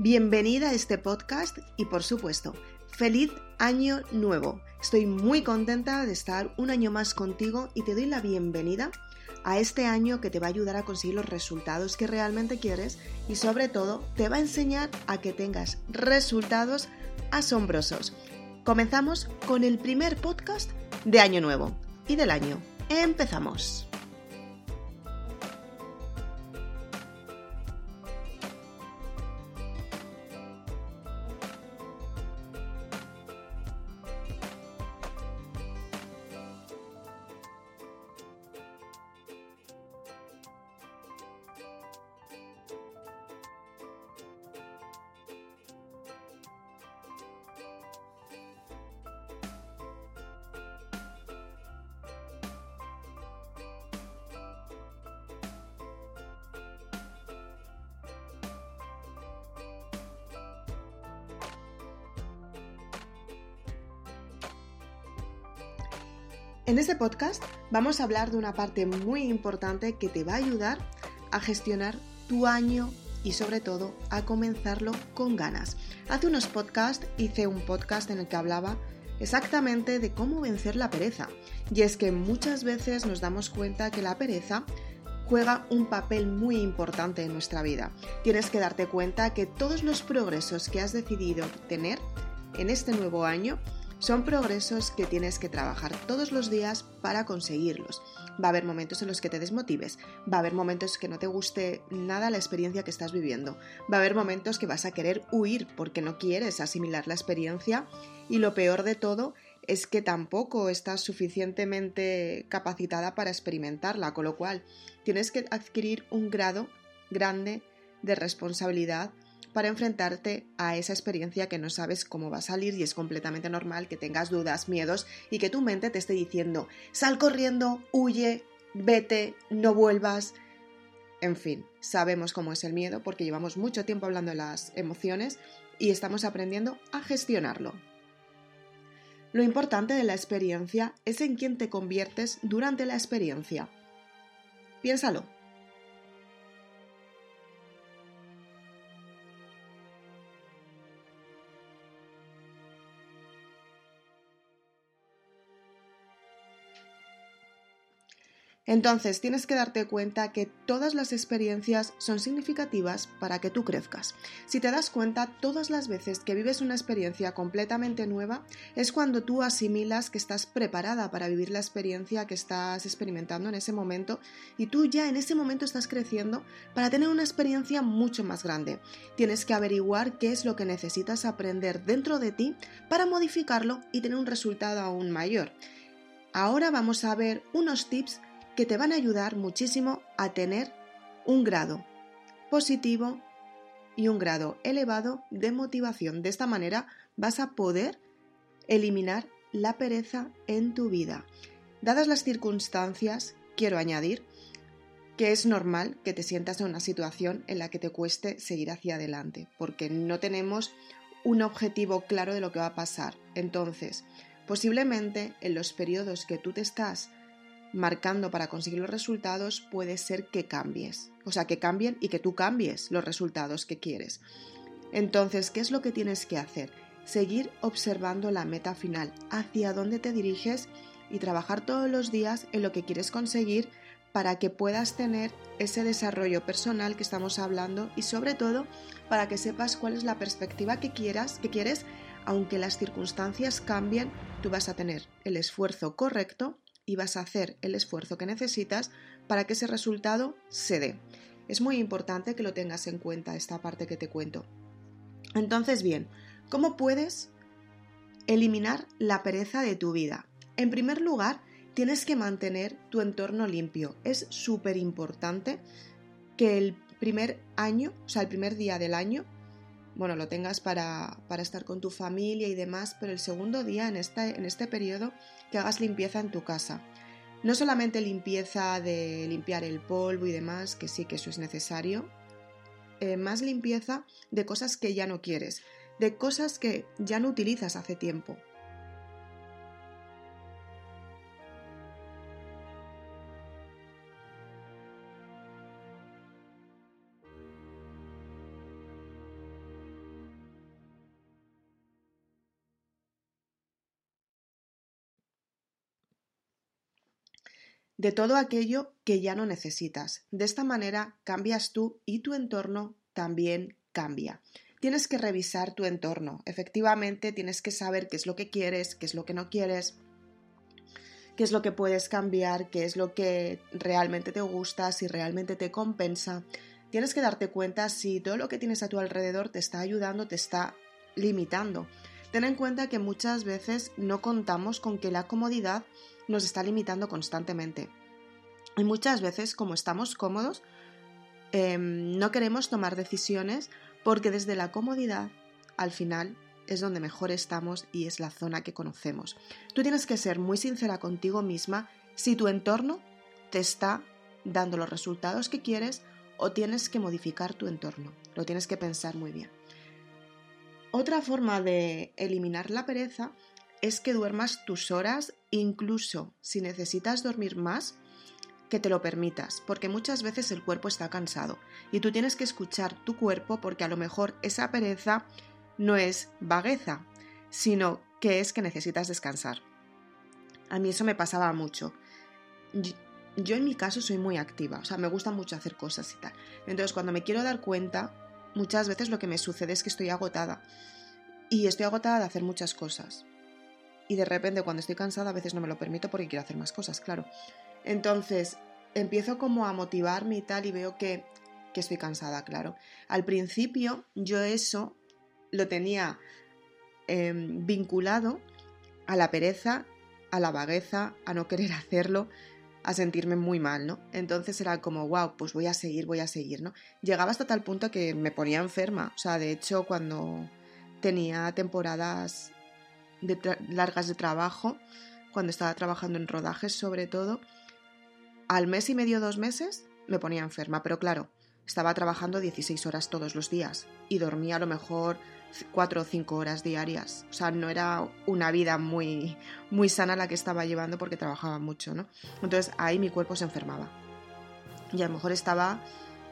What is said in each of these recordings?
Bienvenida a este podcast y por supuesto, feliz año nuevo. Estoy muy contenta de estar un año más contigo y te doy la bienvenida a este año que te va a ayudar a conseguir los resultados que realmente quieres y sobre todo te va a enseñar a que tengas resultados asombrosos. Comenzamos con el primer podcast de año nuevo y del año. Empezamos. En este podcast vamos a hablar de una parte muy importante que te va a ayudar a gestionar tu año y sobre todo a comenzarlo con ganas. Hace unos podcasts hice un podcast en el que hablaba exactamente de cómo vencer la pereza. Y es que muchas veces nos damos cuenta que la pereza juega un papel muy importante en nuestra vida. Tienes que darte cuenta que todos los progresos que has decidido tener en este nuevo año son progresos que tienes que trabajar todos los días para conseguirlos. Va a haber momentos en los que te desmotives, va a haber momentos que no te guste nada la experiencia que estás viviendo, va a haber momentos que vas a querer huir porque no quieres asimilar la experiencia y lo peor de todo es que tampoco estás suficientemente capacitada para experimentarla, con lo cual tienes que adquirir un grado grande de responsabilidad para enfrentarte a esa experiencia que no sabes cómo va a salir y es completamente normal que tengas dudas, miedos y que tu mente te esté diciendo sal corriendo, huye, vete, no vuelvas. En fin, sabemos cómo es el miedo porque llevamos mucho tiempo hablando de las emociones y estamos aprendiendo a gestionarlo. Lo importante de la experiencia es en quién te conviertes durante la experiencia. Piénsalo. Entonces tienes que darte cuenta que todas las experiencias son significativas para que tú crezcas. Si te das cuenta, todas las veces que vives una experiencia completamente nueva es cuando tú asimilas que estás preparada para vivir la experiencia que estás experimentando en ese momento y tú ya en ese momento estás creciendo para tener una experiencia mucho más grande. Tienes que averiguar qué es lo que necesitas aprender dentro de ti para modificarlo y tener un resultado aún mayor. Ahora vamos a ver unos tips que te van a ayudar muchísimo a tener un grado positivo y un grado elevado de motivación. De esta manera vas a poder eliminar la pereza en tu vida. Dadas las circunstancias, quiero añadir que es normal que te sientas en una situación en la que te cueste seguir hacia adelante, porque no tenemos un objetivo claro de lo que va a pasar. Entonces, posiblemente en los periodos que tú te estás marcando para conseguir los resultados puede ser que cambies. O sea, que cambien y que tú cambies los resultados que quieres. Entonces, ¿qué es lo que tienes que hacer? Seguir observando la meta final, hacia dónde te diriges y trabajar todos los días en lo que quieres conseguir para que puedas tener ese desarrollo personal que estamos hablando y sobre todo para que sepas cuál es la perspectiva que quieras, que quieres, aunque las circunstancias cambien, tú vas a tener el esfuerzo correcto y vas a hacer el esfuerzo que necesitas para que ese resultado se dé. Es muy importante que lo tengas en cuenta esta parte que te cuento. Entonces, bien, ¿cómo puedes eliminar la pereza de tu vida? En primer lugar, tienes que mantener tu entorno limpio. Es súper importante que el primer año, o sea, el primer día del año, bueno, lo tengas para, para, estar con tu familia y demás, pero el segundo día en este, en este periodo que hagas limpieza en tu casa. No solamente limpieza de limpiar el polvo y demás, que sí que eso es necesario, eh, más limpieza de cosas que ya no quieres, de cosas que ya no utilizas hace tiempo. De todo aquello que ya no necesitas. De esta manera cambias tú y tu entorno también cambia. Tienes que revisar tu entorno. Efectivamente, tienes que saber qué es lo que quieres, qué es lo que no quieres, qué es lo que puedes cambiar, qué es lo que realmente te gusta, si realmente te compensa. Tienes que darte cuenta si todo lo que tienes a tu alrededor te está ayudando, te está limitando. Ten en cuenta que muchas veces no contamos con que la comodidad nos está limitando constantemente. Y muchas veces, como estamos cómodos, em, no queremos tomar decisiones porque desde la comodidad, al final, es donde mejor estamos y es la zona que conocemos. Tú tienes que ser muy sincera contigo misma si tu entorno te está dando los resultados que quieres o tienes que modificar tu entorno. Lo tienes que pensar muy bien. Otra forma de eliminar la pereza es que duermas tus horas, incluso si necesitas dormir más, que te lo permitas, porque muchas veces el cuerpo está cansado y tú tienes que escuchar tu cuerpo porque a lo mejor esa pereza no es vagueza, sino que es que necesitas descansar. A mí eso me pasaba mucho. Yo, en mi caso soy muy activa, o sea, me gusta mucho hacer cosas y tal. Entonces cuando me quiero dar cuenta, muchas veces lo que me sucede es que estoy agotada. Y estoy agotada de hacer muchas cosas. Y de repente cuando estoy cansada a veces no me lo permito porque quiero hacer más cosas, claro. Entonces empiezo como a motivarme y tal y veo que, que estoy cansada, claro. Al principio yo eso lo tenía em, vinculado a la pereza, a la vagueza, a no querer hacerlo, a sentirme muy mal, ¿no? Entonces era como, wow, pues voy a seguir, voy a seguir, ¿no? Llegaba hasta tal punto que me ponía enferma. O sea, de hecho, cuando tenía temporadas largas de trabajo, cuando estaba trabajando en rodajes sobre todo, al mes y medio, dos meses, me ponía enferma. Pero claro, estaba trabajando 16 horas todos los días y dormía a lo mejor 4 o 5 horas diarias. O sea, no era una vida muy, muy sana la que estaba llevando porque trabajaba mucho, ¿no? Entonces ahí mi cuerpo se enfermaba. Y a lo mejor estaba,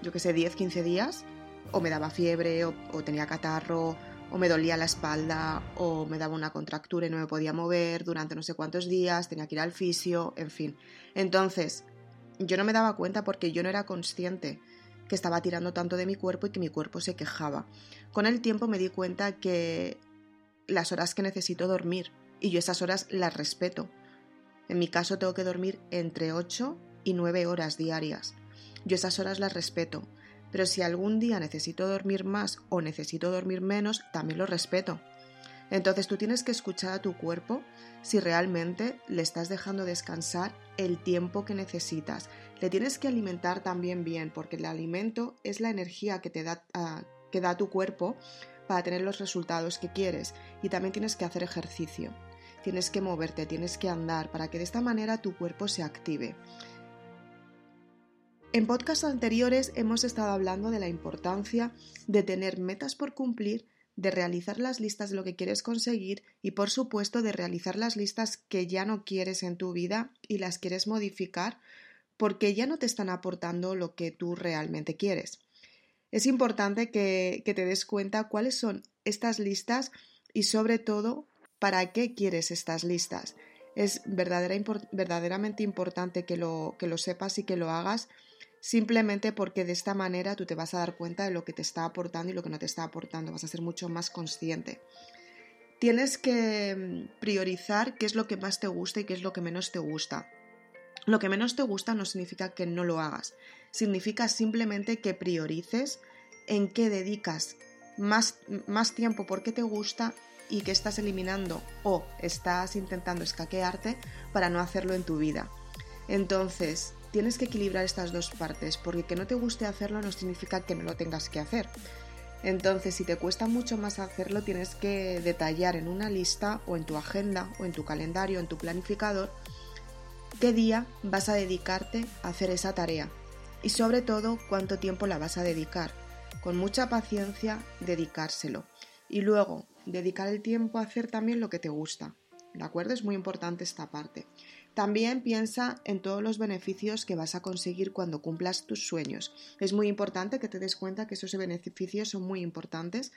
yo qué sé, 10, 15 días, o me daba fiebre, o tenía catarro, o me dolía la espalda, o me daba una contractura y no me podía mover durante no sé cuántos días, tenía que ir al fisio, en fin. Entonces, yo no me daba cuenta porque yo no era consciente que estaba tirando tanto de mi cuerpo y que mi cuerpo se quejaba. Con el tiempo me di cuenta que las horas que necesito dormir, y yo esas horas las respeto. En mi caso tengo que dormir entre 8 y 9 horas diarias. Yo esas horas las respeto, pero si algún día necesito dormir más o necesito dormir menos, también lo respeto. Entonces tú tienes que escuchar a tu cuerpo si realmente le estás dejando descansar el tiempo que necesitas. Le tienes que alimentar también bien, porque el alimento es la energía que te da, ah, que da tu cuerpo para tener los resultados que quieres. Y también tienes que hacer ejercicio. Tienes que moverte, tienes que andar para que de esta manera tu cuerpo se active. En podcasts anteriores hemos estado hablando de la importancia de tener metas por cumplir de realizar las listas de lo que quieres conseguir y por supuesto de realizar las listas que ya no quieres en tu vida y las quieres modificar porque ya no te están aportando lo que tú realmente quieres. Es importante que, te des cuenta cuáles son estas listas y sobre todo para qué quieres estas listas. Es verdaderamente importante que lo, que lo sepas y que lo hagas simplemente porque de esta manera tú te vas a dar cuenta de lo que te está aportando y lo que no te está aportando, vas a ser mucho más consciente. Tienes que mm, priorizar qué es lo que más te gusta y qué es lo que menos te gusta. Lo que menos te gusta no significa que no lo hagas, significa simplemente que priorices en qué dedicas más, más tiempo porque te gusta y que estás eliminando o estás intentando escaquearte para no hacerlo en tu vida. Entonces, tienes que equilibrar estas dos partes, porque que no te guste hacerlo no significa que no lo tengas que hacer. Entonces, si te cuesta mucho más hacerlo, tienes que detallar en una lista o en tu agenda o en tu calendario, en tu planificador, qué día vas a dedicarte a hacer esa tarea y sobre todo cuánto tiempo la vas a dedicar. Con mucha paciencia, dedicárselo. Y luego, dedicar el tiempo a hacer también lo que te gusta. ¿De acuerdo? Es muy importante esta parte. También piensa en todos los beneficios que vas a conseguir cuando cumplas tus sueños. Es muy importante que te des cuenta que esos beneficios son muy importantes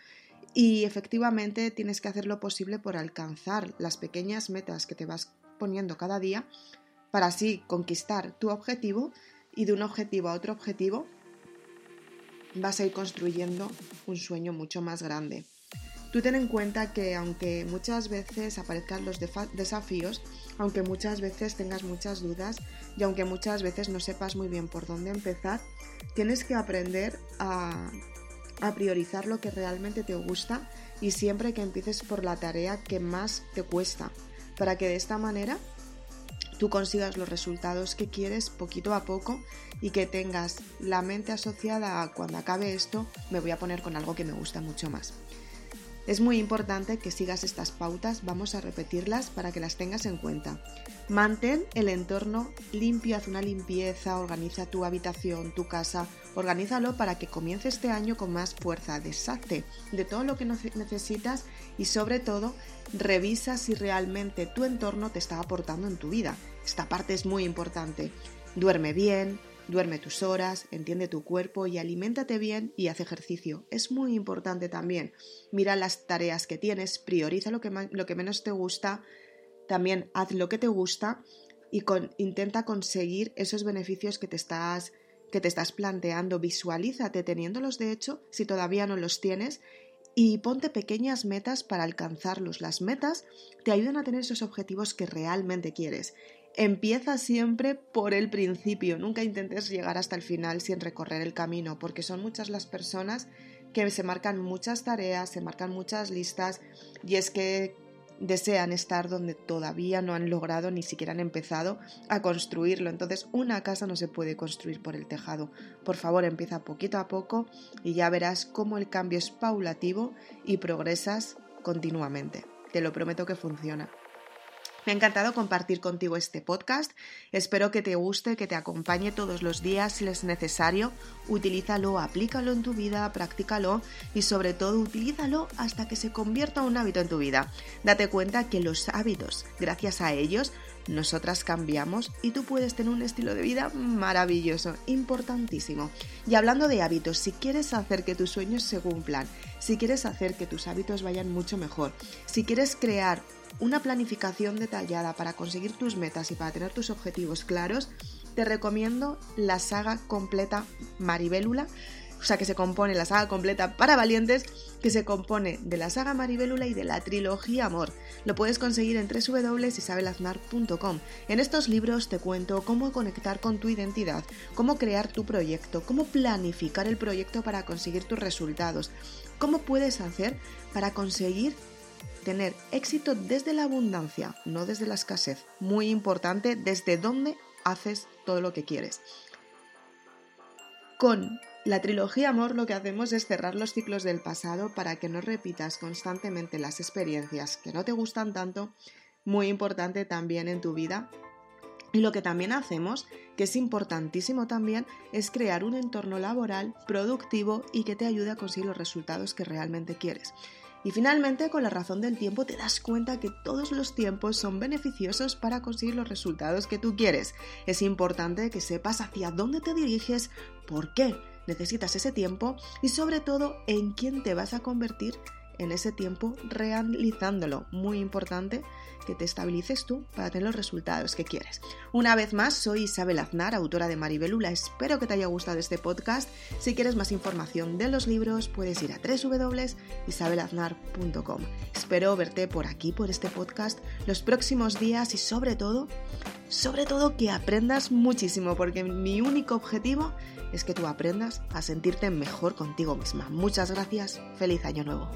y efectivamente tienes que hacer lo posible por alcanzar las pequeñas metas que te vas poniendo cada día para así conquistar tu objetivo y de un objetivo a otro objetivo vas a ir construyendo un sueño mucho más grande. Tú ten en cuenta que aunque muchas veces aparezcan los desafíos, aunque muchas veces tengas muchas dudas y aunque muchas veces no sepas muy bien por dónde empezar, tienes que aprender a, priorizar lo que realmente te gusta y siempre que empieces por la tarea que más te cuesta, para que de esta manera tú consigas los resultados que quieres poquito a poco y que tengas la mente asociada a cuando acabe esto me voy a poner con algo que me gusta mucho más. Es muy importante que sigas estas pautas, vamos a repetirlas para que las tengas en cuenta. Mantén el entorno limpio, haz una limpieza, organiza tu habitación, tu casa, organízalo para que comience este año con más fuerza, deshazte de todo lo que necesitas y sobre todo revisa si realmente tu entorno te está aportando en tu vida. Esta parte es muy importante. Duerme bien, Duerme tus horas, entiende tu cuerpo y aliméntate bien y haz ejercicio. Es muy importante también. Mira las tareas que tienes, prioriza lo que, menos te gusta, también haz lo que te gusta y intenta conseguir esos beneficios que te estás que te estás planteando, visualízate teniéndolos de hecho si todavía no los tienes y ponte pequeñas metas para alcanzarlos. Las metas te ayudan a tener esos objetivos que realmente quieres Empieza siempre por el principio, nunca intentes llegar hasta el final sin recorrer el camino, porque son muchas las personas que se marcan muchas tareas, se marcan muchas listas y es que desean estar donde todavía no han logrado ni siquiera han empezado a construirlo. Entonces una casa no se puede construir por el tejado. Por favor, empieza poquito a poco y ya verás cómo el cambio es paulativo y progresas continuamente. Te lo prometo que funciona. Me ha encantado compartir contigo este podcast. Espero que te guste, que te acompañe todos los días si es necesario. Utilízalo, aplícalo en tu vida, practícalo y sobre todo utilízalo hasta que se convierta en un hábito en tu vida. Date cuenta que los hábitos, gracias a ellos, nosotras cambiamos y tú puedes tener un estilo de vida maravilloso, importantísimo. Y hablando de hábitos, si quieres hacer que tus sueños se cumplan, si quieres hacer que tus hábitos vayan mucho mejor, si quieres crear una planificación detallada para conseguir tus metas y para tener tus objetivos claros, te recomiendo la saga completa Maribélula, o sea que se compone la saga completa para valientes, que se compone de la saga Maribélula y de la trilogía Amor. Lo puedes conseguir en www.isabelaznar.com. En estos libros te cuento cómo conectar con tu identidad, cómo crear tu proyecto, cómo planificar el proyecto para conseguir tus resultados, cómo puedes hacer para conseguir tener éxito desde la abundancia, no desde la escasez. Muy importante, desde dónde haces todo lo que quieres. Con la trilogía Amor lo que hacemos es cerrar los ciclos del pasado para que no repitas constantemente las experiencias que no te gustan tanto, muy importante también en tu vida. Y lo que también hacemos, que es importantísimo también, es crear un entorno laboral productivo y que te ayude a conseguir los resultados que realmente quieres. Y finalmente, con la razón del tiempo, te das cuenta que todos los tiempos son beneficiosos para conseguir los resultados que tú quieres. Es importante que sepas hacia dónde te diriges, por qué necesitas ese tiempo y sobre todo en quién te vas a convertir en ese tiempo realizándolo. Muy importante que te estabilices tú para tener los resultados que quieres. Una vez más, soy Isabel Aznar, autora de Maribelula. Espero que te haya gustado este podcast. Si quieres más información de los libros, puedes ir a www.isabelaznar.com. Espero verte por aquí, por este podcast, los próximos días y sobre todo, sobre todo que aprendas muchísimo, porque mi único objetivo es que tú aprendas a sentirte mejor contigo misma. Muchas gracias, feliz año nuevo.